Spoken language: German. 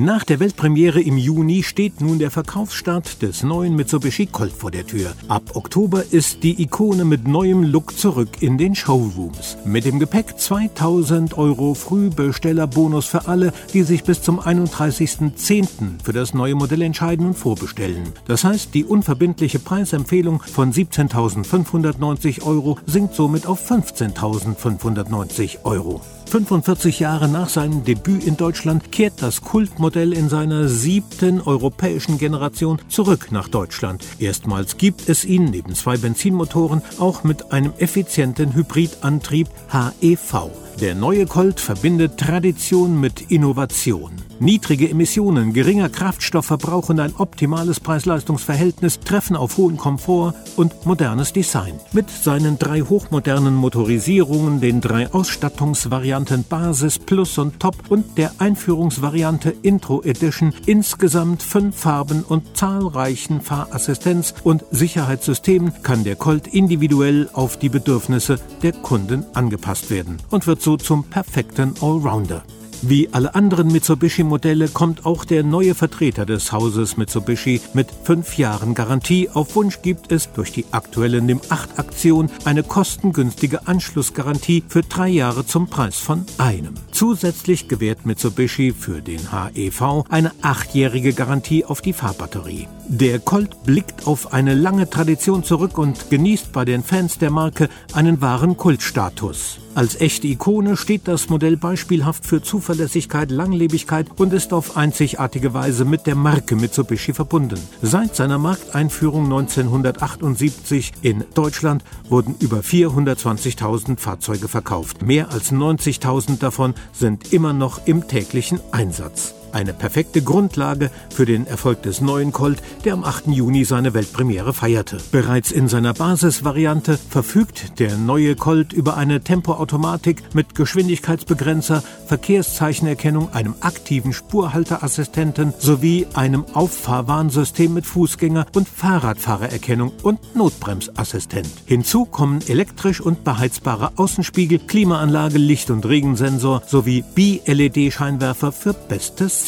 Nach der Weltpremiere im Juni steht nun der Verkaufsstart des neuen Mitsubishi Colt vor der Tür. Ab Oktober ist die Ikone mit neuem Look zurück in den Showrooms. Mit dem Gepäck 2000 Euro Frühbestellerbonus für alle, die sich bis zum 31.10. für das neue Modell entscheiden und vorbestellen. Das heißt, die unverbindliche Preisempfehlung von 17.590 Euro sinkt somit auf 15.590 Euro. 45 Jahre nach seinem Debüt in Deutschland kehrt das Kultmodell in seiner siebten europäischen Generation zurück nach Deutschland. Erstmals gibt es ihn neben zwei Benzinmotoren auch mit einem effizienten Hybridantrieb HEV. Der neue Colt verbindet Tradition mit Innovation. Niedrige Emissionen, geringer Kraftstoffverbrauch und ein optimales Preis-Leistungs-Verhältnis treffen auf hohen Komfort und modernes Design. Mit seinen drei hochmodernen Motorisierungen, den drei Ausstattungsvarianten Basis, Plus und Top und der Einführungsvariante Intro Edition insgesamt fünf Farben und zahlreichen Fahrassistenz- und Sicherheitssystemen kann der Colt individuell auf die Bedürfnisse der Kunden angepasst werden und wird so zum perfekten Allrounder. Wie alle anderen Mitsubishi-Modelle kommt auch der neue Vertreter des Hauses Mitsubishi mit fünf Jahren Garantie. Auf Wunsch gibt es durch die aktuelle NIM-8-Aktion eine kostengünstige Anschlussgarantie für drei Jahre zum Preis von einem. Zusätzlich gewährt Mitsubishi für den HEV eine achtjährige Garantie auf die Fahrbatterie. Der Colt blickt auf eine lange Tradition zurück und genießt bei den Fans der Marke einen wahren Kultstatus. Als echte Ikone steht das Modell beispielhaft für Zuverlässigkeit, Langlebigkeit und ist auf einzigartige Weise mit der Marke Mitsubishi verbunden. Seit seiner Markteinführung 1978 in Deutschland wurden über 420.000 Fahrzeuge verkauft. Mehr als 90.000 davon sind immer noch im täglichen Einsatz. Eine perfekte Grundlage für den Erfolg des neuen Colt, der am 8. Juni seine Weltpremiere feierte. Bereits in seiner Basisvariante verfügt der neue Colt über eine Tempoautomatik mit Geschwindigkeitsbegrenzer, Verkehrszeichenerkennung, einem aktiven Spurhalterassistenten sowie einem Auffahrwarnsystem mit Fußgänger- und Fahrradfahrererkennung und Notbremsassistent. Hinzu kommen elektrisch und beheizbare Außenspiegel, Klimaanlage, Licht- und Regensensor sowie Bi-LED-Scheinwerfer für bestes